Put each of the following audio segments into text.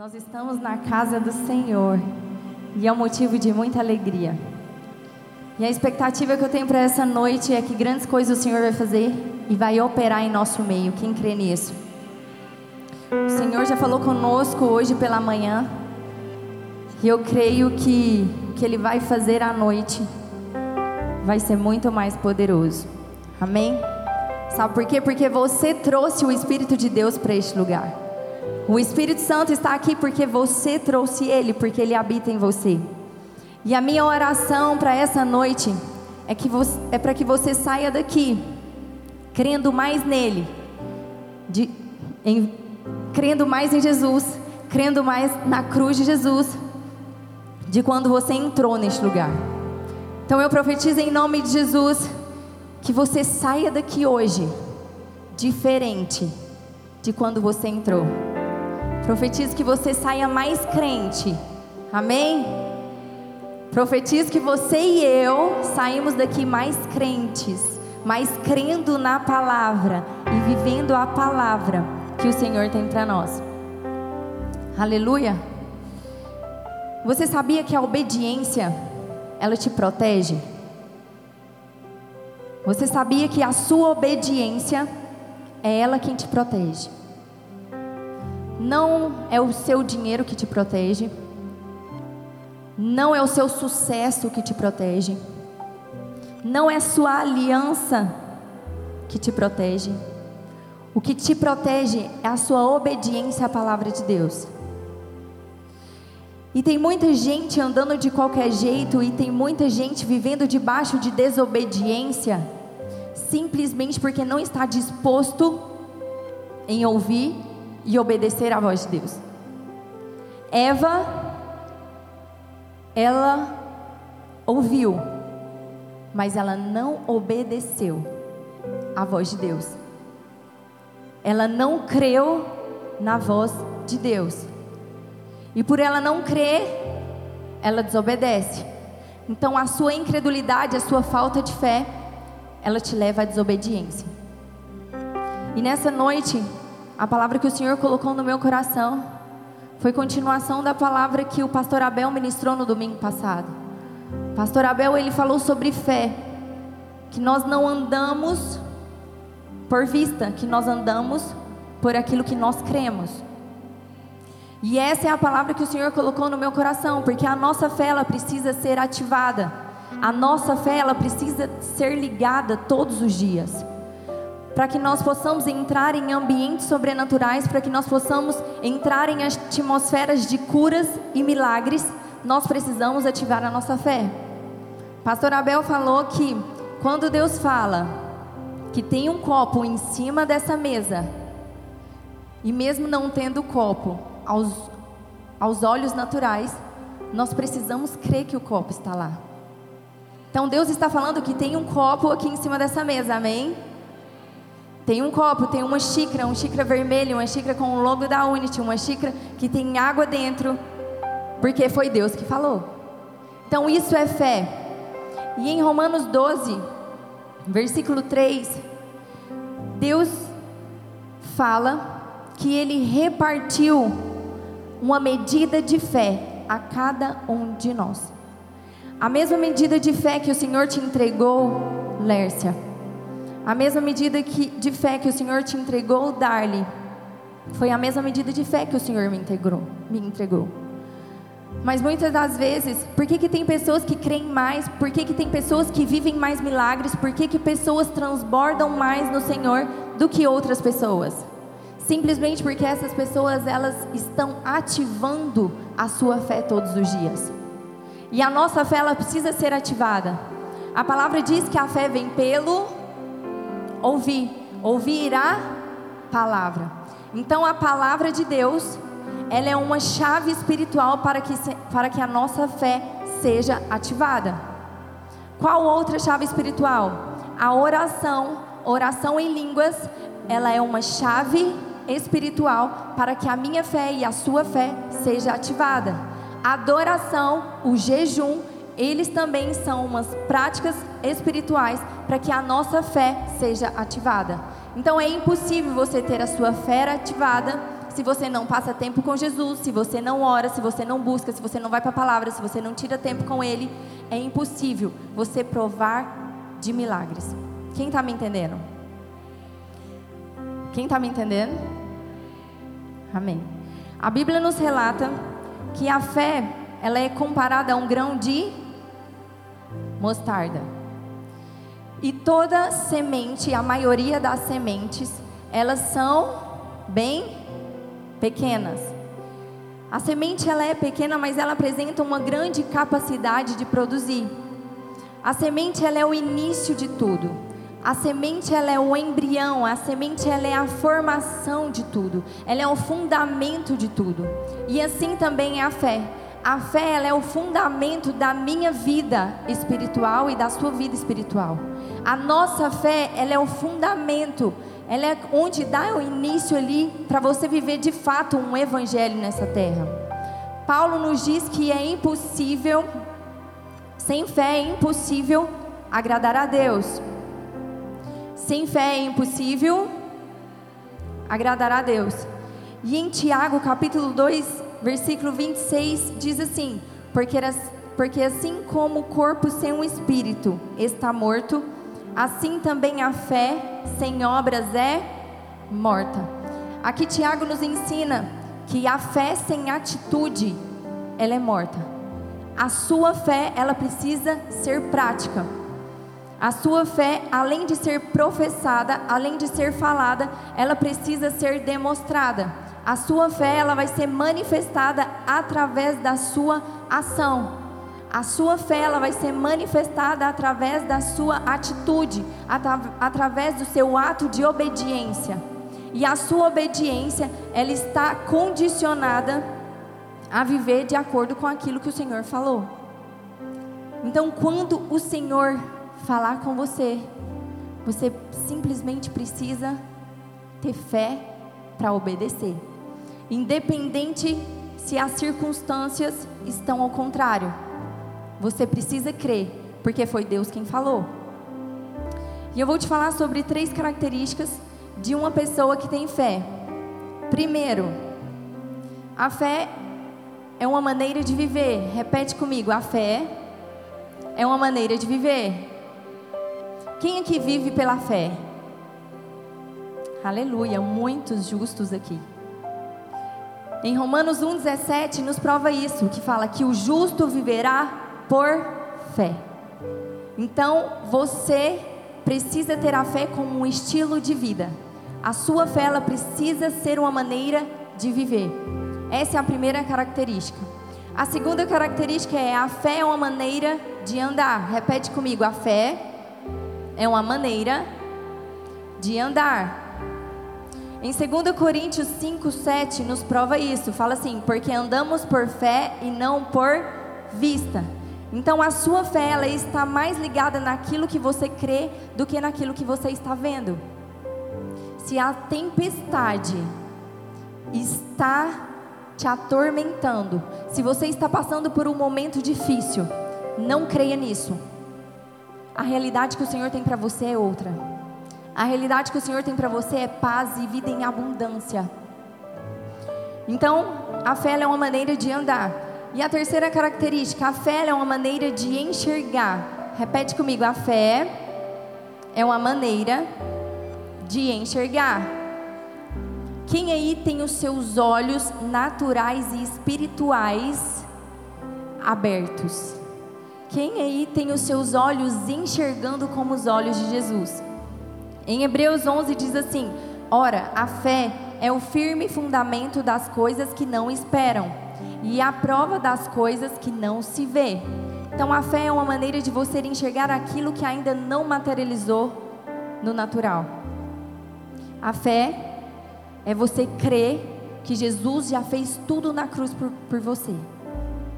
Nós estamos na casa do Senhor e é um motivo de muita alegria. E a expectativa que eu tenho para essa noite é que grandes coisas o Senhor vai fazer e vai operar em nosso meio. Quem crê nisso? O Senhor já falou conosco hoje pela manhã e eu creio que o que Ele vai fazer à noite vai ser muito mais poderoso. Amém? Sabe por quê? Porque você trouxe o Espírito de Deus para este lugar. O Espírito Santo está aqui porque você trouxe ele, porque ele habita em você. E a minha oração para essa noite é que você, é para que você saia daqui crendo mais nele, de, em, crendo mais em Jesus, crendo mais na cruz de Jesus, de quando você entrou neste lugar. Então eu profetizo em nome de Jesus que você saia daqui hoje diferente de quando você entrou. Profetizo que você saia mais crente. Amém? Profetizo que você e eu saímos daqui mais crentes, mais crendo na palavra e vivendo a palavra que o Senhor tem para nós. Aleluia. Você sabia que a obediência ela te protege? Você sabia que a sua obediência é ela quem te protege? Não é o seu dinheiro que te protege. Não é o seu sucesso que te protege. Não é sua aliança que te protege. O que te protege é a sua obediência à palavra de Deus. E tem muita gente andando de qualquer jeito, e tem muita gente vivendo debaixo de desobediência, simplesmente porque não está disposto em ouvir e obedecer à voz de Deus. Eva, ela ouviu, mas ela não obedeceu à voz de Deus. Ela não creu na voz de Deus. E por ela não crer, ela desobedece. Então a sua incredulidade, a sua falta de fé, ela te leva à desobediência. E nessa noite, a palavra que o Senhor colocou no meu coração foi continuação da palavra que o pastor Abel ministrou no domingo passado. Pastor Abel, ele falou sobre fé, que nós não andamos por vista, que nós andamos por aquilo que nós cremos. E essa é a palavra que o Senhor colocou no meu coração, porque a nossa fé ela precisa ser ativada. A nossa fé ela precisa ser ligada todos os dias para que nós possamos entrar em ambientes sobrenaturais, para que nós possamos entrar em atmosferas de curas e milagres, nós precisamos ativar a nossa fé. Pastor Abel falou que quando Deus fala que tem um copo em cima dessa mesa, e mesmo não tendo copo aos, aos olhos naturais, nós precisamos crer que o copo está lá. Então Deus está falando que tem um copo aqui em cima dessa mesa, amém? Tem um copo, tem uma xícara, uma xícara vermelha, uma xícara com o logo da Unity, uma xícara que tem água dentro, porque foi Deus que falou. Então isso é fé. E em Romanos 12, versículo 3, Deus fala que ele repartiu uma medida de fé a cada um de nós. A mesma medida de fé que o Senhor te entregou, Lércia a mesma medida que, de fé que o Senhor te entregou dar-lhe, foi a mesma medida de fé que o Senhor me entregou. Me entregou. Mas muitas das vezes, por que, que tem pessoas que creem mais? Por que, que tem pessoas que vivem mais milagres? Por que, que pessoas transbordam mais no Senhor do que outras pessoas? Simplesmente porque essas pessoas elas estão ativando a sua fé todos os dias. E a nossa fé ela precisa ser ativada. A palavra diz que a fé vem pelo ouvir, ouvir a palavra. Então a palavra de Deus, ela é uma chave espiritual para que, para que a nossa fé seja ativada. Qual outra chave espiritual? A oração, oração em línguas, ela é uma chave espiritual para que a minha fé e a sua fé seja ativada. Adoração, o jejum eles também são umas práticas espirituais para que a nossa fé seja ativada. Então é impossível você ter a sua fé ativada se você não passa tempo com Jesus, se você não ora, se você não busca, se você não vai para a palavra, se você não tira tempo com Ele, é impossível você provar de milagres. Quem está me entendendo? Quem está me entendendo? Amém. A Bíblia nos relata que a fé ela é comparada a um grão de mostarda. E toda semente, a maioria das sementes, elas são bem pequenas. A semente ela é pequena, mas ela apresenta uma grande capacidade de produzir. A semente ela é o início de tudo. A semente ela é o embrião, a semente ela é a formação de tudo. Ela é o fundamento de tudo. E assim também é a fé. A fé ela é o fundamento da minha vida espiritual e da sua vida espiritual. A nossa fé ela é o fundamento, ela é onde dá o início ali para você viver de fato um evangelho nessa terra. Paulo nos diz que é impossível, sem fé é impossível agradar a Deus. Sem fé é impossível agradar a Deus. E em Tiago, capítulo 2, versículo 26 diz assim: porque, porque assim como o corpo sem um espírito está morto, assim também a fé sem obras é morta. Aqui Tiago nos ensina que a fé sem atitude, ela é morta. A sua fé, ela precisa ser prática. A sua fé, além de ser professada, além de ser falada, ela precisa ser demonstrada a sua fé ela vai ser manifestada através da sua ação. A sua fé ela vai ser manifestada através da sua atitude, atra através do seu ato de obediência. E a sua obediência, ela está condicionada a viver de acordo com aquilo que o Senhor falou. Então, quando o Senhor falar com você, você simplesmente precisa ter fé para obedecer independente se as circunstâncias estão ao contrário. Você precisa crer, porque foi Deus quem falou. E eu vou te falar sobre três características de uma pessoa que tem fé. Primeiro, a fé é uma maneira de viver. Repete comigo: a fé é uma maneira de viver. Quem aqui vive pela fé? Aleluia, muitos justos aqui. Em Romanos 1,17 nos prova isso, que fala que o justo viverá por fé. Então você precisa ter a fé como um estilo de vida. A sua fé ela precisa ser uma maneira de viver. Essa é a primeira característica. A segunda característica é a fé é uma maneira de andar. Repete comigo, a fé é uma maneira de andar. Em 2 Coríntios 5, 7 nos prova isso. Fala assim: porque andamos por fé e não por vista. Então a sua fé ela está mais ligada naquilo que você crê do que naquilo que você está vendo. Se a tempestade está te atormentando, se você está passando por um momento difícil, não creia nisso. A realidade que o Senhor tem para você é outra. A realidade que o Senhor tem para você é paz e vida em abundância. Então, a fé é uma maneira de andar. E a terceira característica, a fé é uma maneira de enxergar. Repete comigo, a fé é uma maneira de enxergar. Quem aí tem os seus olhos naturais e espirituais abertos? Quem aí tem os seus olhos enxergando como os olhos de Jesus? Em Hebreus 11 diz assim: Ora, a fé é o firme fundamento das coisas que não esperam e a prova das coisas que não se vê. Então, a fé é uma maneira de você enxergar aquilo que ainda não materializou no natural. A fé é você crer que Jesus já fez tudo na cruz por, por você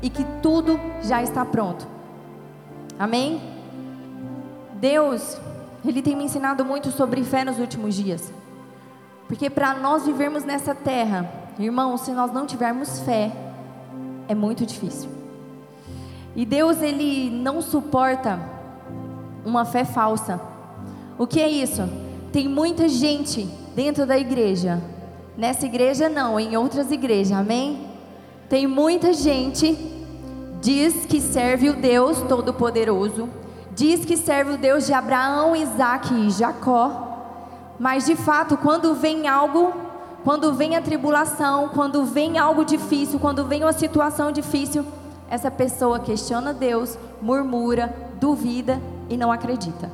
e que tudo já está pronto. Amém? Deus ele tem me ensinado muito sobre fé nos últimos dias. Porque para nós vivermos nessa terra, irmãos, se nós não tivermos fé, é muito difícil. E Deus, ele não suporta uma fé falsa. O que é isso? Tem muita gente dentro da igreja Nessa igreja não, em outras igrejas, amém? Tem muita gente diz que serve o Deus Todo-Poderoso, diz que serve o Deus de Abraão, Isaac e Jacó, mas de fato, quando vem algo, quando vem a tribulação, quando vem algo difícil, quando vem uma situação difícil, essa pessoa questiona Deus, murmura, duvida e não acredita.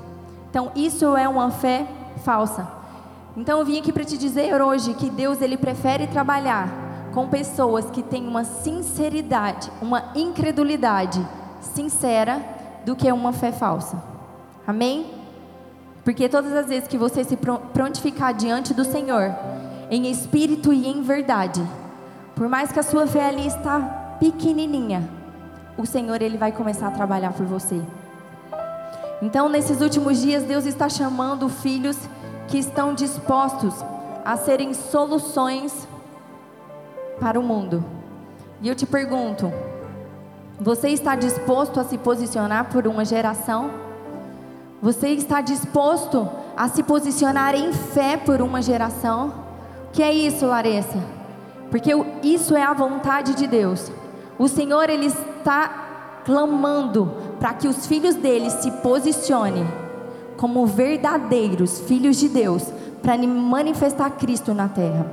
Então, isso é uma fé falsa. Então, eu vim aqui para te dizer hoje que Deus ele prefere trabalhar com pessoas que têm uma sinceridade, uma incredulidade sincera do que uma fé falsa. Amém? Porque todas as vezes que você se prontificar diante do Senhor, em espírito e em verdade, por mais que a sua fé ali está pequenininha, o Senhor ele vai começar a trabalhar por você. Então, nesses últimos dias, Deus está chamando filhos que estão dispostos a serem soluções para o mundo. E eu te pergunto: você está disposto a se posicionar por uma geração? Você está disposto a se posicionar em fé por uma geração? O que é isso, Larissa? Porque isso é a vontade de Deus. O Senhor ele está clamando para que os filhos dele se posicionem como verdadeiros filhos de Deus para manifestar Cristo na terra.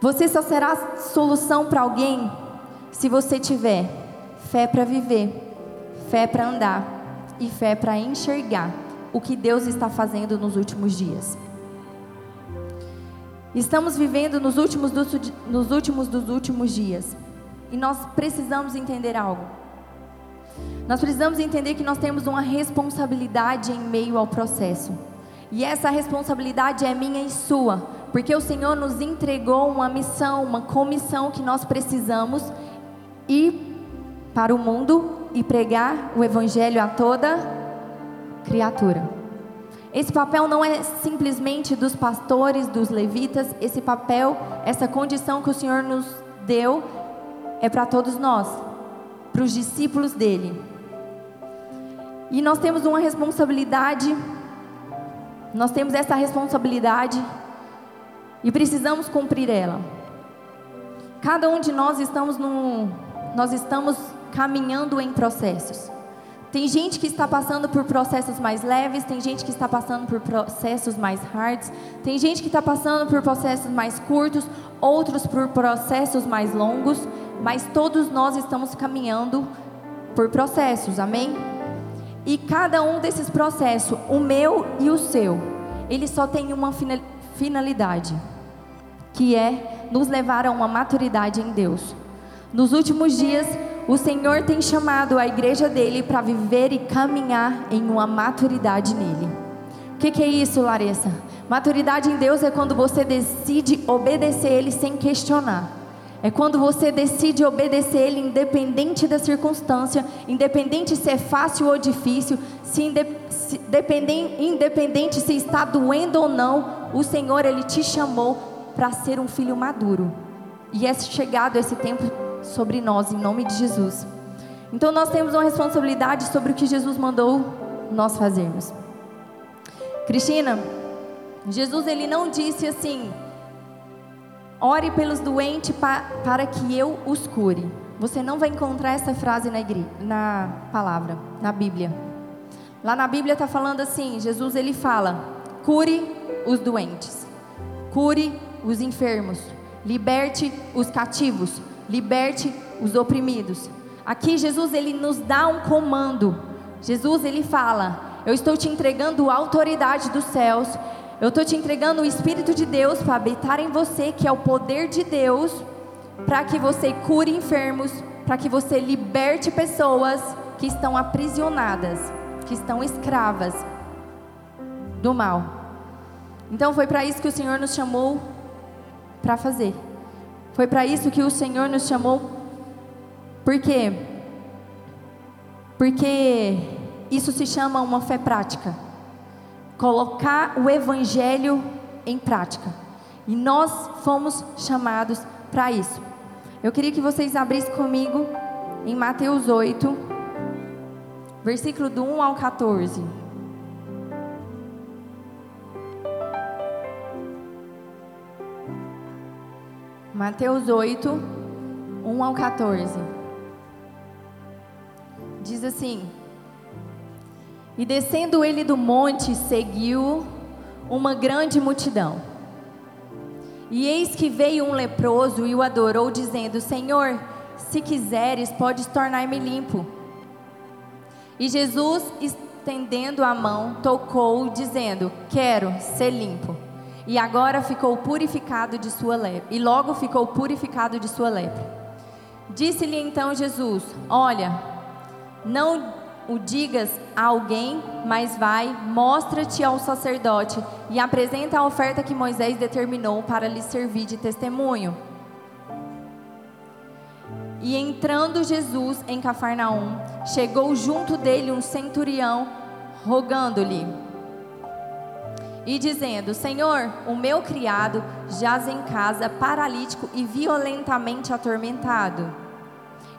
Você só será solução para alguém se você tiver fé para viver, fé para andar e fé para enxergar o que Deus está fazendo nos últimos dias. Estamos vivendo nos últimos, dos, nos últimos dos últimos dias. E nós precisamos entender algo. Nós precisamos entender que nós temos uma responsabilidade em meio ao processo. E essa responsabilidade é minha e sua, porque o Senhor nos entregou uma missão, uma comissão que nós precisamos ir para o mundo e pregar o evangelho a toda criatura. Esse papel não é simplesmente dos pastores, dos levitas, esse papel, essa condição que o Senhor nos deu é para todos nós, para os discípulos dele. E nós temos uma responsabilidade, nós temos essa responsabilidade e precisamos cumprir ela. Cada um de nós estamos no, nós estamos caminhando em processos. Tem gente que está passando por processos mais leves, tem gente que está passando por processos mais hards, tem gente que está passando por processos mais curtos, outros por processos mais longos, mas todos nós estamos caminhando por processos, amém? E cada um desses processos, o meu e o seu, ele só tem uma finalidade, que é nos levar a uma maturidade em Deus. Nos últimos dias, o Senhor tem chamado a igreja dele para viver e caminhar em uma maturidade nele. O que, que, é isso, Larissa? Maturidade em Deus é quando você decide obedecer Ele sem questionar. É quando você decide obedecer Ele independente da circunstância, independente se é fácil ou difícil, se, inde, se independente se está doendo ou não, o Senhor Ele te chamou para ser um filho maduro. E é chegado esse tempo sobre nós, em nome de Jesus. Então nós temos uma responsabilidade sobre o que Jesus mandou nós fazermos. Cristina, Jesus ele não disse assim: ore pelos doentes pa, para que eu os cure. Você não vai encontrar essa frase na, igreja, na palavra, na Bíblia. Lá na Bíblia está falando assim: Jesus ele fala, cure os doentes, cure os enfermos, liberte os cativos, liberte os oprimidos. Aqui Jesus ele nos dá um comando. Jesus ele fala: Eu estou te entregando a autoridade dos céus. Eu estou te entregando o Espírito de Deus para habitar em você, que é o poder de Deus, para que você cure enfermos, para que você liberte pessoas que estão aprisionadas, que estão escravas do mal. Então foi para isso que o Senhor nos chamou para fazer. Foi para isso que o Senhor nos chamou. Por quê? Porque isso se chama uma fé prática. Colocar o evangelho em prática. E nós fomos chamados para isso. Eu queria que vocês abrissem comigo em Mateus 8, versículo do 1 ao 14. Mateus 8, 1 ao 14. Diz assim: E descendo ele do monte, seguiu uma grande multidão. E eis que veio um leproso e o adorou, dizendo: Senhor, se quiseres, podes tornar-me limpo. E Jesus, estendendo a mão, tocou, dizendo: Quero ser limpo. E agora ficou purificado de sua lepra. E logo ficou purificado de sua lepra. Disse-lhe então Jesus: Olha, não o digas a alguém, mas vai, mostra-te ao sacerdote e apresenta a oferta que Moisés determinou para lhe servir de testemunho. E entrando Jesus em Cafarnaum, chegou junto dele um centurião, rogando-lhe e dizendo: Senhor, o meu criado jaz em casa, paralítico e violentamente atormentado.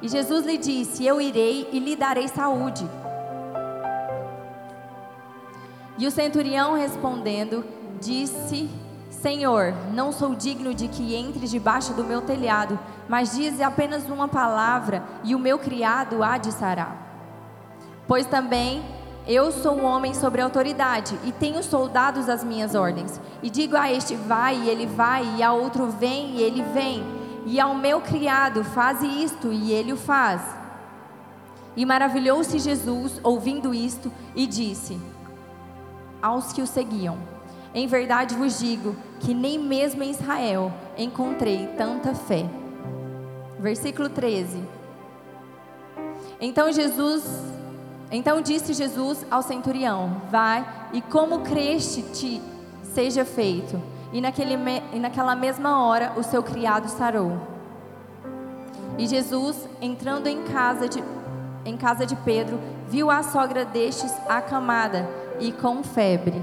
E Jesus lhe disse: Eu irei e lhe darei saúde. E o centurião respondendo, disse: Senhor, não sou digno de que entres debaixo do meu telhado, mas dize apenas uma palavra e o meu criado há de sarar. Pois também eu sou um homem sobre autoridade e tenho soldados às minhas ordens. E digo a este vai e ele vai, e a outro vem e ele vem, e ao meu criado faze isto e ele o faz. E maravilhou-se Jesus ouvindo isto e disse: aos que o seguiam: Em verdade vos digo que nem mesmo em Israel encontrei tanta fé. Versículo 13. Então Jesus, então disse Jesus ao centurião: Vai e como creste te seja feito. E, naquele, e naquela mesma hora o seu criado sarou. E Jesus, entrando em casa de, em casa de Pedro, viu a sogra destes acamada e com febre.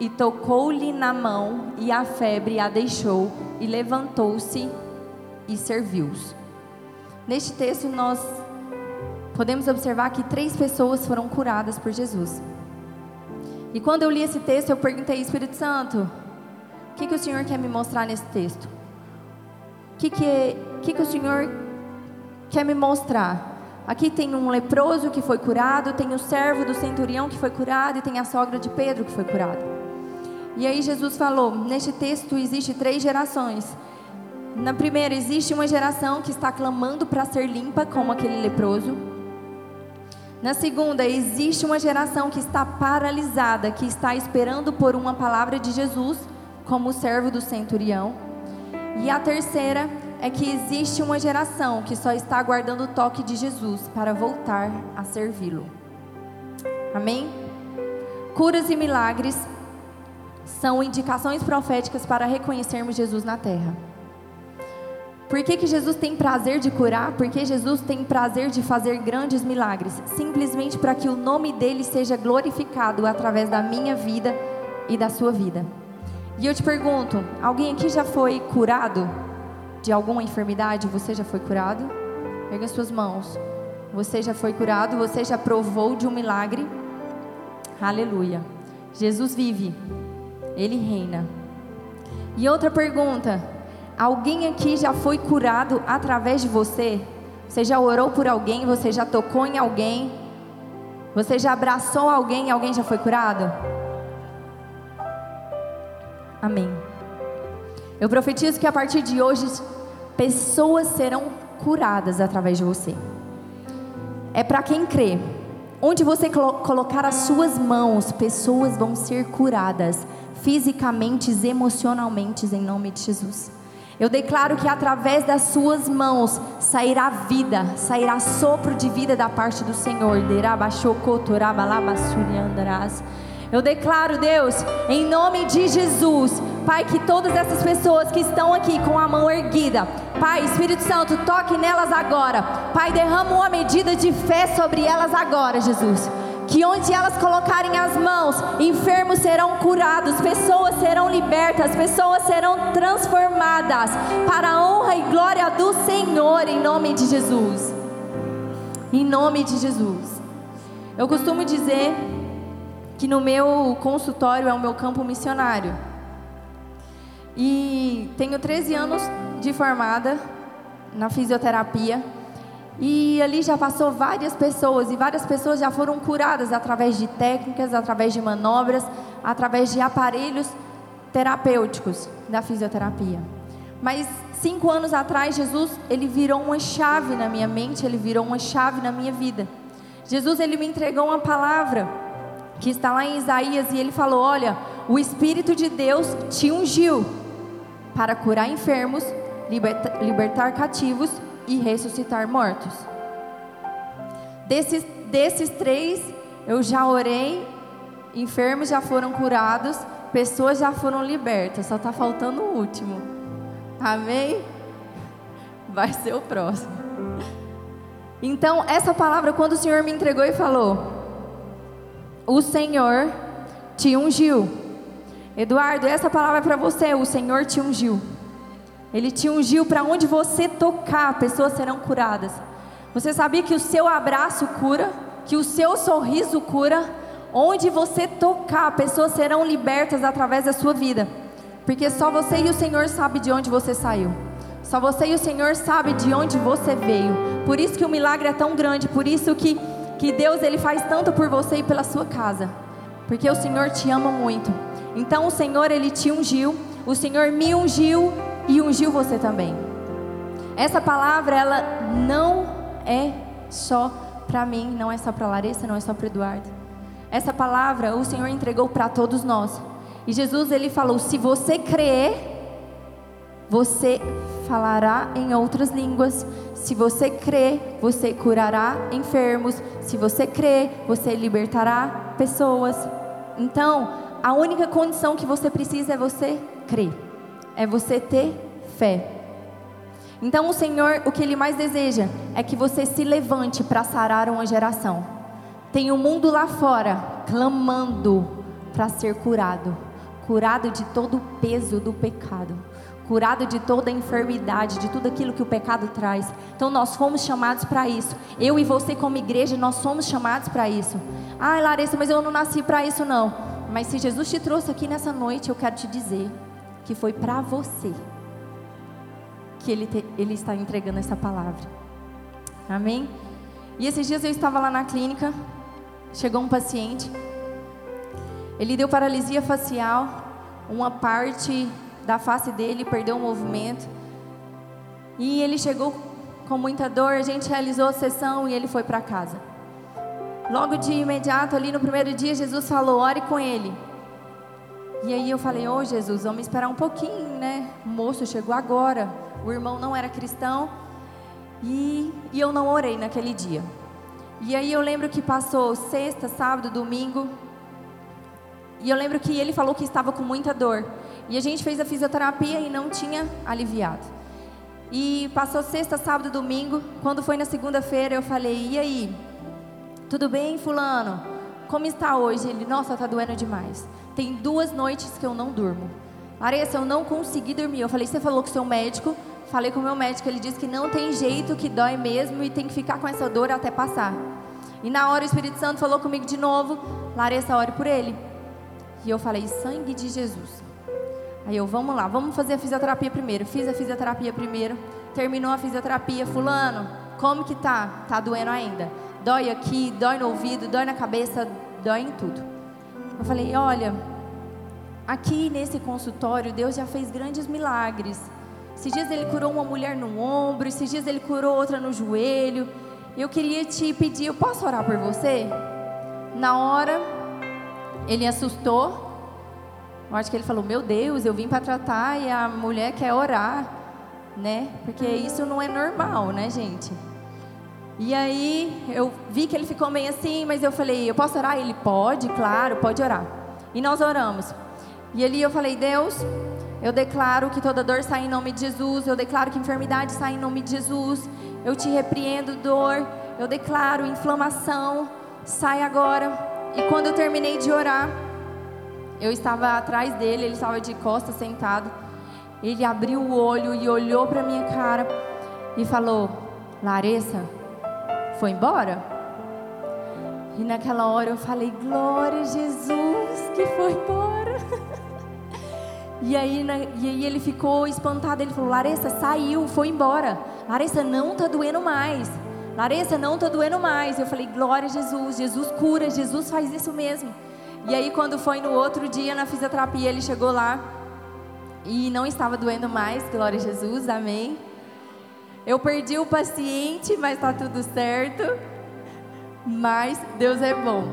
E tocou-lhe na mão, e a febre a deixou, e levantou-se e serviu-os. Neste texto, nós podemos observar que três pessoas foram curadas por Jesus. E quando eu li esse texto, eu perguntei, Espírito Santo, o que, que o Senhor quer me mostrar nesse texto? O que, que, que, que o Senhor quer me mostrar? Aqui tem um leproso que foi curado, tem o servo do centurião que foi curado e tem a sogra de Pedro que foi curada. E aí Jesus falou: neste texto existe três gerações. Na primeira existe uma geração que está clamando para ser limpa, como aquele leproso. Na segunda existe uma geração que está paralisada, que está esperando por uma palavra de Jesus, como o servo do centurião. E a terceira é que existe uma geração que só está aguardando o toque de Jesus para voltar a servi-lo. Amém? Curas e milagres são indicações proféticas para reconhecermos Jesus na terra. Por que, que Jesus tem prazer de curar? Porque Jesus tem prazer de fazer grandes milagres, simplesmente para que o nome dele seja glorificado através da minha vida e da sua vida. E eu te pergunto: alguém aqui já foi curado? de alguma enfermidade, você já foi curado? Pega as suas mãos. Você já foi curado, você já provou de um milagre. Aleluia. Jesus vive. Ele reina. E outra pergunta: alguém aqui já foi curado através de você? Você já orou por alguém? Você já tocou em alguém? Você já abraçou alguém e alguém já foi curado? Amém. Eu profetizo que a partir de hoje pessoas serão curadas através de você. É para quem crê. Onde você colocar as suas mãos, pessoas vão ser curadas fisicamente, emocionalmente, em nome de Jesus. Eu declaro que através das suas mãos sairá vida, sairá sopro de vida da parte do Senhor. Eu declaro, Deus, em nome de Jesus, Pai, que todas essas pessoas que estão aqui com a mão erguida, Pai, Espírito Santo, toque nelas agora. Pai, derrama uma medida de fé sobre elas agora, Jesus. Que onde elas colocarem as mãos, enfermos serão curados, pessoas serão libertas, pessoas serão transformadas para a honra e glória do Senhor, em nome de Jesus. Em nome de Jesus. Eu costumo dizer que no meu consultório é o meu campo missionário. E tenho 13 anos de formada na fisioterapia. E ali já passou várias pessoas, e várias pessoas já foram curadas através de técnicas, através de manobras, através de aparelhos terapêuticos da fisioterapia. Mas cinco anos atrás, Jesus ele virou uma chave na minha mente, ele virou uma chave na minha vida. Jesus ele me entregou uma palavra que está lá em Isaías e ele falou: Olha, o Espírito de Deus te ungiu para curar enfermos, libertar, libertar cativos e ressuscitar mortos. Desses, desses três, eu já orei, enfermos já foram curados, pessoas já foram libertas, só está faltando o último. Amém? Vai ser o próximo. Então, essa palavra, quando o Senhor me entregou e falou: O Senhor te ungiu. Eduardo, essa palavra é para você: O Senhor te ungiu. Ele te ungiu para onde você tocar, pessoas serão curadas. Você sabia que o seu abraço cura, que o seu sorriso cura? Onde você tocar, pessoas serão libertas através da sua vida. Porque só você e o Senhor sabe de onde você saiu. Só você e o Senhor sabe de onde você veio. Por isso que o milagre é tão grande, por isso que que Deus ele faz tanto por você e pela sua casa. Porque o Senhor te ama muito. Então o Senhor ele te ungiu, o Senhor me ungiu e ungiu você também. Essa palavra, ela não é só para mim, não é só para Larissa, não é só para Eduardo. Essa palavra o Senhor entregou para todos nós. E Jesus ele falou: "Se você crer, você falará em outras línguas. Se você crer, você curará enfermos. Se você crer, você libertará pessoas." Então, a única condição que você precisa é você crer é você ter fé. Então o Senhor, o que Ele mais deseja é que você se levante para sarar uma geração. Tem o um mundo lá fora clamando para ser curado curado de todo o peso do pecado, curado de toda a enfermidade, de tudo aquilo que o pecado traz. Então nós fomos chamados para isso. Eu e você como igreja, nós somos chamados para isso. Ai, Larissa, mas eu não nasci para isso não. Mas se Jesus te trouxe aqui nessa noite, eu quero te dizer que foi para você que ele, te, ele está entregando essa palavra. Amém? E esses dias eu estava lá na clínica, chegou um paciente, ele deu paralisia facial, uma parte da face dele perdeu o movimento, e ele chegou com muita dor, a gente realizou a sessão e ele foi para casa. Logo de imediato, ali no primeiro dia, Jesus falou: ore com ele. E aí eu falei, ô oh, Jesus, vamos esperar um pouquinho, né? O moço chegou agora, o irmão não era cristão e, e eu não orei naquele dia. E aí eu lembro que passou sexta, sábado, domingo, e eu lembro que ele falou que estava com muita dor. E a gente fez a fisioterapia e não tinha aliviado. E passou sexta, sábado, domingo. Quando foi na segunda-feira, eu falei: E aí? Tudo bem, Fulano? Como está hoje? Ele: Nossa, está doendo demais. Tem duas noites que eu não durmo. Larissa, eu não consegui dormir. Eu falei, você falou com o seu médico. Falei com o meu médico, ele disse que não tem jeito, que dói mesmo e tem que ficar com essa dor até passar. E na hora o Espírito Santo falou comigo de novo, Larissa, ore por ele. E eu falei, sangue de Jesus. Aí eu, vamos lá, vamos fazer a fisioterapia primeiro. Fiz a fisioterapia primeiro, terminou a fisioterapia. Fulano, como que tá? Tá doendo ainda. Dói aqui, dói no ouvido, dói na cabeça, dói em tudo. Eu falei: olha, aqui nesse consultório, Deus já fez grandes milagres. Esses dias ele curou uma mulher no ombro, esses dias ele curou outra no joelho. Eu queria te pedir, eu posso orar por você? Na hora, ele assustou. Eu acho que ele falou: Meu Deus, eu vim para tratar e a mulher quer orar, né? Porque isso não é normal, né, gente? E aí eu vi que ele ficou meio assim, mas eu falei, eu posso orar? Ele pode, claro, pode orar. E nós oramos. E ali eu falei, Deus, eu declaro que toda dor sai em nome de Jesus, eu declaro que enfermidade sai em nome de Jesus. Eu te repreendo dor, eu declaro inflamação, sai agora. E quando eu terminei de orar, eu estava atrás dele, ele estava de costas sentado. Ele abriu o olho e olhou para minha cara e falou: Larissa, foi embora. E naquela hora eu falei: Glória a Jesus que foi embora. E aí, e aí ele ficou espantado. Ele falou: Larissa, saiu, foi embora. Larissa, não tá doendo mais. Larissa, não tá doendo mais. Eu falei: Glória a Jesus. Jesus cura. Jesus faz isso mesmo. E aí, quando foi no outro dia na fisioterapia, ele chegou lá e não estava doendo mais. Glória a Jesus. Amém. Eu perdi o paciente, mas está tudo certo. Mas Deus é bom.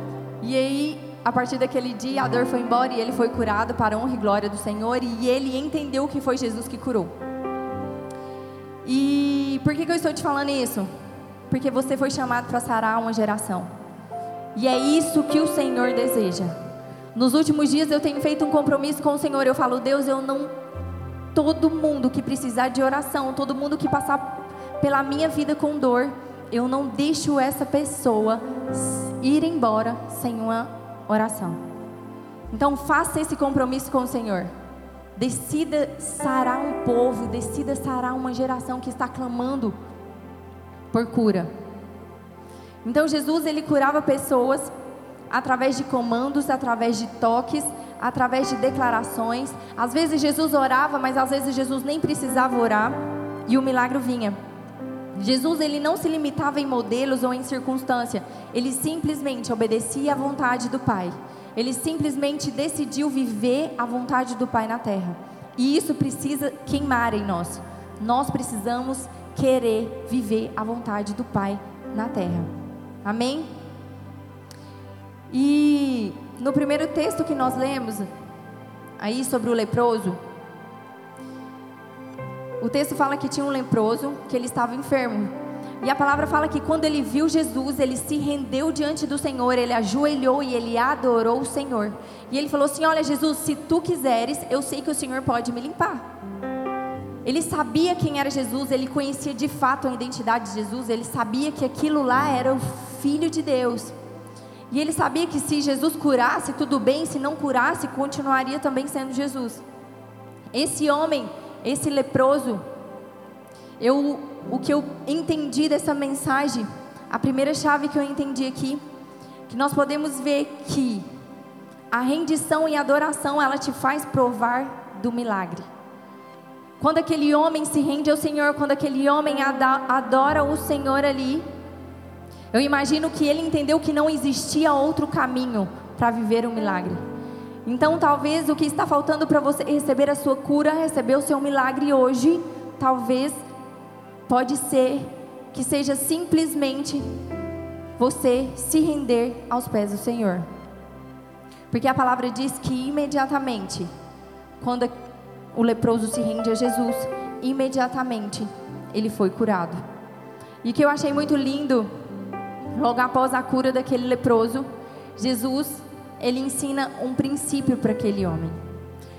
E aí a partir daquele dia, a dor foi embora e ele foi curado para a honra e glória do Senhor. E ele entendeu que foi Jesus que curou. E por que, que eu estou te falando isso? Porque você foi chamado para sarar uma geração. E é isso que o Senhor deseja. Nos últimos dias eu tenho feito um compromisso com o Senhor. Eu falo, Deus, eu não. Todo mundo que precisar de oração, todo mundo que passar pela minha vida com dor, eu não deixo essa pessoa ir embora sem uma oração. Então faça esse compromisso com o Senhor. Decida sarar um povo, decida sarar uma geração que está clamando por cura. Então Jesus ele curava pessoas através de comandos, através de toques, através de declarações. Às vezes Jesus orava, mas às vezes Jesus nem precisava orar e o milagre vinha. Jesus ele não se limitava em modelos ou em circunstância, ele simplesmente obedecia à vontade do Pai. Ele simplesmente decidiu viver a vontade do Pai na terra. E isso precisa queimar em nós. Nós precisamos querer viver a vontade do Pai na terra. Amém? E no primeiro texto que nós lemos, aí sobre o leproso, o texto fala que tinha um leproso, que ele estava enfermo. E a palavra fala que quando ele viu Jesus, ele se rendeu diante do Senhor, ele ajoelhou e ele adorou o Senhor. E ele falou assim: Olha, Jesus, se tu quiseres, eu sei que o Senhor pode me limpar. Ele sabia quem era Jesus, ele conhecia de fato a identidade de Jesus, ele sabia que aquilo lá era o Filho de Deus. E ele sabia que se Jesus curasse, tudo bem, se não curasse, continuaria também sendo Jesus. Esse homem esse leproso, eu, o que eu entendi dessa mensagem, a primeira chave que eu entendi aqui, que nós podemos ver que a rendição e adoração, ela te faz provar do milagre. Quando aquele homem se rende ao Senhor, quando aquele homem adora o Senhor ali, eu imagino que ele entendeu que não existia outro caminho para viver um milagre. Então, talvez o que está faltando para você receber a sua cura, receber o seu milagre hoje, talvez pode ser que seja simplesmente você se render aos pés do Senhor. Porque a palavra diz que imediatamente, quando o leproso se rende a Jesus, imediatamente ele foi curado. E o que eu achei muito lindo, logo após a cura daquele leproso, Jesus ele ensina um princípio para aquele homem.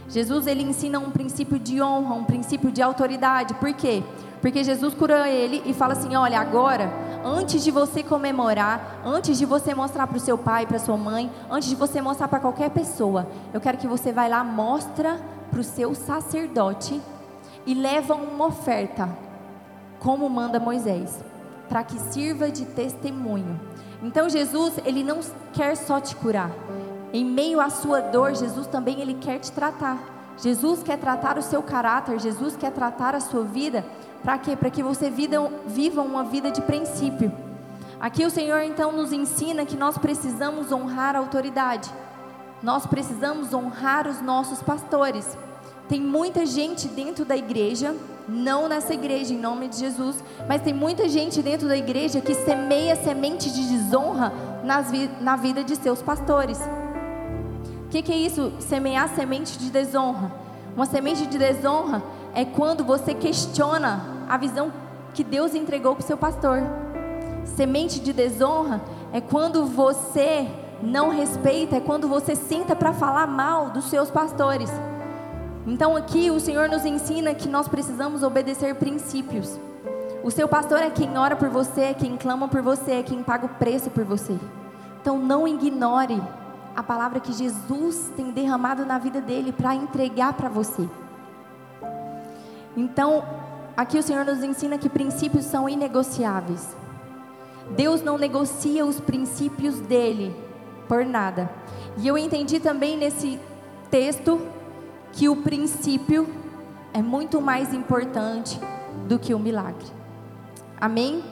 Jesus ele ensina um princípio de honra, um princípio de autoridade. Por quê? Porque Jesus cura ele e fala assim: olha, agora, antes de você comemorar, antes de você mostrar para o seu pai, para sua mãe, antes de você mostrar para qualquer pessoa, eu quero que você vá lá, mostra para o seu sacerdote e leva uma oferta, como manda Moisés, para que sirva de testemunho. Então Jesus, ele não quer só te curar, em meio à sua dor, Jesus também ele quer te tratar. Jesus quer tratar o seu caráter, Jesus quer tratar a sua vida. Para quê? Para que você vida, viva uma vida de princípio. Aqui o Senhor então nos ensina que nós precisamos honrar a autoridade. Nós precisamos honrar os nossos pastores. Tem muita gente dentro da igreja, não nessa igreja em nome de Jesus, mas tem muita gente dentro da igreja que semeia semente de desonra nas, na vida de seus pastores. O que, que é isso? Semear semente de desonra. Uma semente de desonra é quando você questiona a visão que Deus entregou para o seu pastor. Semente de desonra é quando você não respeita, é quando você senta para falar mal dos seus pastores. Então aqui o Senhor nos ensina que nós precisamos obedecer princípios. O seu pastor é quem ora por você, é quem clama por você, é quem paga o preço por você. Então não ignore a palavra que Jesus tem derramado na vida dele para entregar para você. Então, aqui o Senhor nos ensina que princípios são inegociáveis. Deus não negocia os princípios dele por nada. E eu entendi também nesse texto que o princípio é muito mais importante do que o milagre. Amém?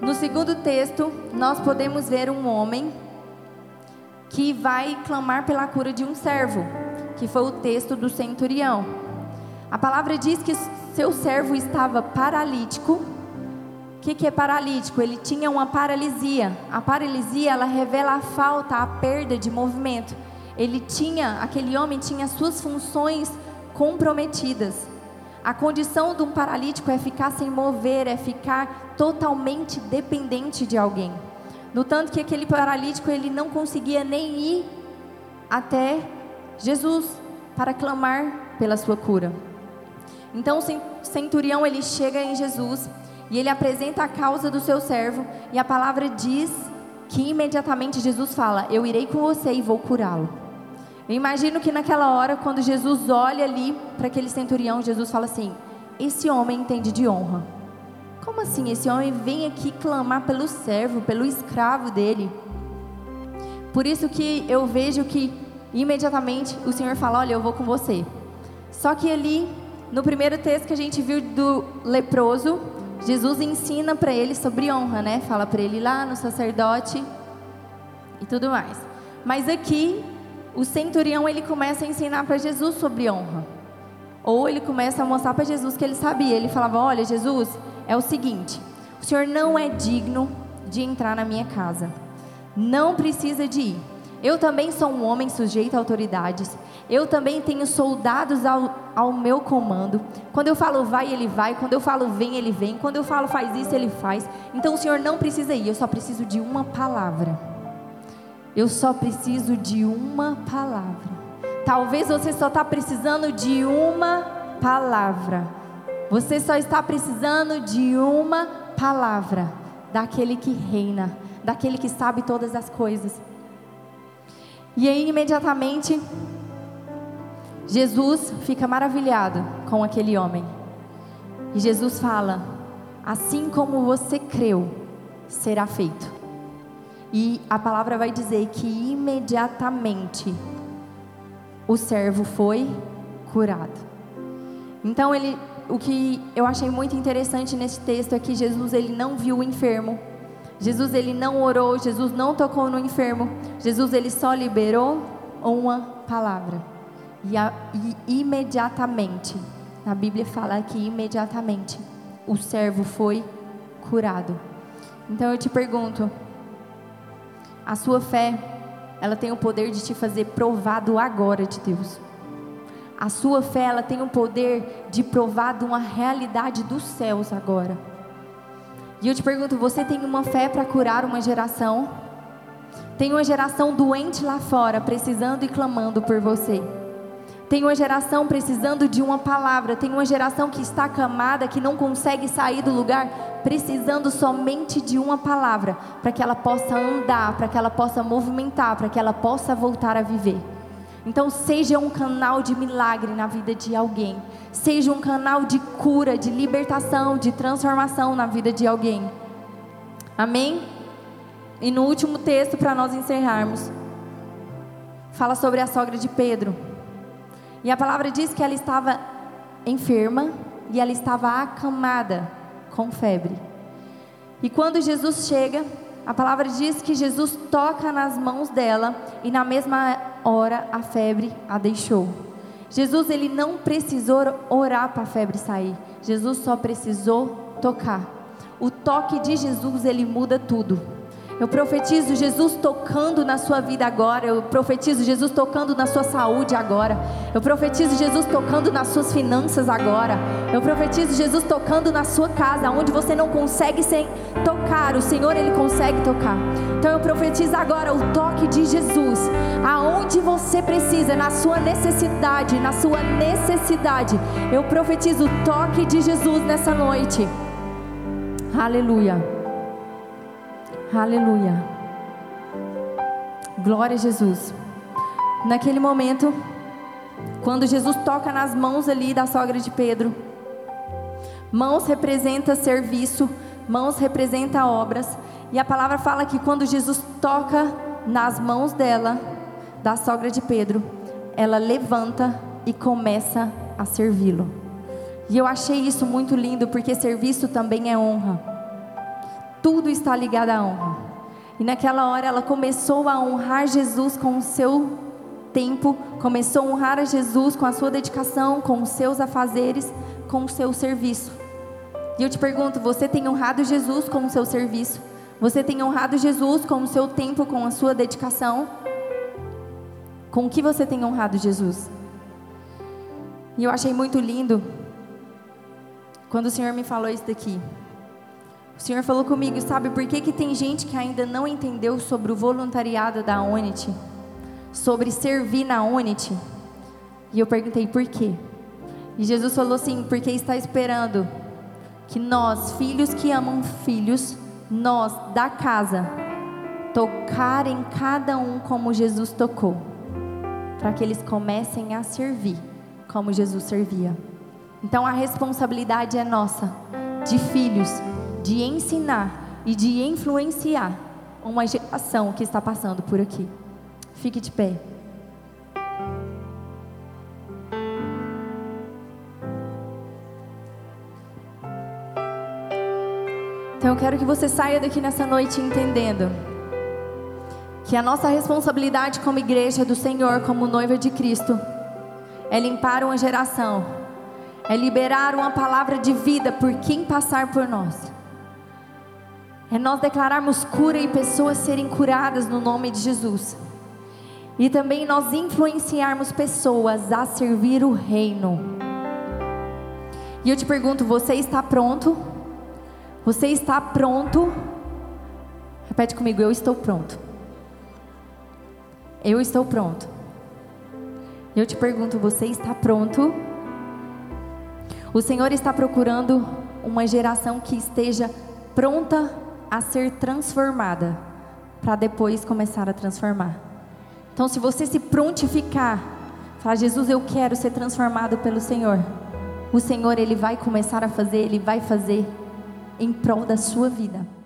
No segundo texto, nós podemos ver um homem que vai clamar pela cura de um servo, que foi o texto do centurião. A palavra diz que seu servo estava paralítico. O que, que é paralítico? Ele tinha uma paralisia. A paralisia ela revela a falta, a perda de movimento. Ele tinha, aquele homem tinha suas funções comprometidas. A condição de um paralítico é ficar sem mover, é ficar totalmente dependente de alguém. No tanto que aquele paralítico ele não conseguia nem ir até Jesus para clamar pela sua cura. Então o centurião ele chega em Jesus e ele apresenta a causa do seu servo e a palavra diz que imediatamente Jesus fala: "Eu irei com você e vou curá-lo". Eu imagino que naquela hora, quando Jesus olha ali para aquele centurião, Jesus fala assim: Esse homem entende de honra. Como assim? Esse homem vem aqui clamar pelo servo, pelo escravo dele. Por isso que eu vejo que imediatamente o Senhor fala: Olha, eu vou com você. Só que ali, no primeiro texto que a gente viu do leproso, Jesus ensina para ele sobre honra, né? Fala para ele lá no sacerdote e tudo mais. Mas aqui o centurião ele começa a ensinar para Jesus sobre honra. Ou ele começa a mostrar para Jesus que ele sabia. Ele falava: Olha, Jesus, é o seguinte: o senhor não é digno de entrar na minha casa. Não precisa de ir. Eu também sou um homem sujeito a autoridades. Eu também tenho soldados ao, ao meu comando. Quando eu falo vai, ele vai. Quando eu falo vem, ele vem. Quando eu falo faz isso, ele faz. Então o senhor não precisa ir. Eu só preciso de uma palavra. Eu só preciso de uma palavra. Talvez você só está precisando de uma palavra. Você só está precisando de uma palavra daquele que reina, daquele que sabe todas as coisas. E aí, imediatamente, Jesus fica maravilhado com aquele homem. E Jesus fala: Assim como você creu, será feito. E a palavra vai dizer que imediatamente o servo foi curado. Então ele, o que eu achei muito interessante nesse texto é que Jesus ele não viu o enfermo. Jesus ele não orou, Jesus não tocou no enfermo. Jesus ele só liberou uma palavra. E, a, e imediatamente, a Bíblia fala que imediatamente o servo foi curado. Então eu te pergunto, a sua fé, ela tem o poder de te fazer provado agora de Deus. A sua fé, ela tem o poder de provar uma realidade dos céus agora. E eu te pergunto, você tem uma fé para curar uma geração? Tem uma geração doente lá fora, precisando e clamando por você. Tem uma geração precisando de uma palavra. Tem uma geração que está acamada, que não consegue sair do lugar, precisando somente de uma palavra para que ela possa andar, para que ela possa movimentar, para que ela possa voltar a viver. Então, seja um canal de milagre na vida de alguém. Seja um canal de cura, de libertação, de transformação na vida de alguém. Amém? E no último texto, para nós encerrarmos, fala sobre a sogra de Pedro. E a palavra diz que ela estava enferma e ela estava acamada com febre. E quando Jesus chega, a palavra diz que Jesus toca nas mãos dela e na mesma hora a febre a deixou. Jesus ele não precisou orar para a febre sair. Jesus só precisou tocar. O toque de Jesus ele muda tudo. Eu profetizo Jesus tocando na sua vida agora. Eu profetizo Jesus tocando na sua saúde agora. Eu profetizo Jesus tocando nas suas finanças agora. Eu profetizo Jesus tocando na sua casa, onde você não consegue sem tocar. O Senhor ele consegue tocar. Então eu profetizo agora o toque de Jesus, aonde você precisa, na sua necessidade, na sua necessidade. Eu profetizo o toque de Jesus nessa noite. Aleluia. Aleluia. Glória a Jesus. Naquele momento, quando Jesus toca nas mãos ali da sogra de Pedro, mãos representa serviço, mãos representa obras, e a palavra fala que quando Jesus toca nas mãos dela, da sogra de Pedro, ela levanta e começa a servi-lo. E eu achei isso muito lindo, porque serviço também é honra. Tudo está ligado à honra. E naquela hora ela começou a honrar Jesus com o seu tempo, começou a honrar a Jesus com a sua dedicação, com os seus afazeres, com o seu serviço. E eu te pergunto: você tem honrado Jesus com o seu serviço? Você tem honrado Jesus com o seu tempo, com a sua dedicação? Com o que você tem honrado Jesus? E eu achei muito lindo quando o Senhor me falou isso daqui. O Senhor falou comigo, sabe por que, que tem gente que ainda não entendeu sobre o voluntariado da Unity? Sobre servir na Unity? E eu perguntei por quê? E Jesus falou assim: porque está esperando que nós, filhos que amam filhos, nós da casa, tocar em cada um como Jesus tocou, para que eles comecem a servir como Jesus servia. Então a responsabilidade é nossa, de filhos, de ensinar e de influenciar uma geração que está passando por aqui. Fique de pé. Então eu quero que você saia daqui nessa noite entendendo que a nossa responsabilidade como igreja do Senhor, como noiva de Cristo, é limpar uma geração, é liberar uma palavra de vida por quem passar por nós. É nós declararmos cura e pessoas serem curadas no nome de Jesus. E também nós influenciarmos pessoas a servir o reino. E eu te pergunto, você está pronto? Você está pronto? Repete comigo, eu estou pronto. Eu estou pronto. Eu te pergunto, você está pronto? O Senhor está procurando uma geração que esteja pronta a ser transformada, para depois começar a transformar. Então, se você se prontificar, falar, Jesus, eu quero ser transformado pelo Senhor, o Senhor, Ele vai começar a fazer, Ele vai fazer em prol da sua vida.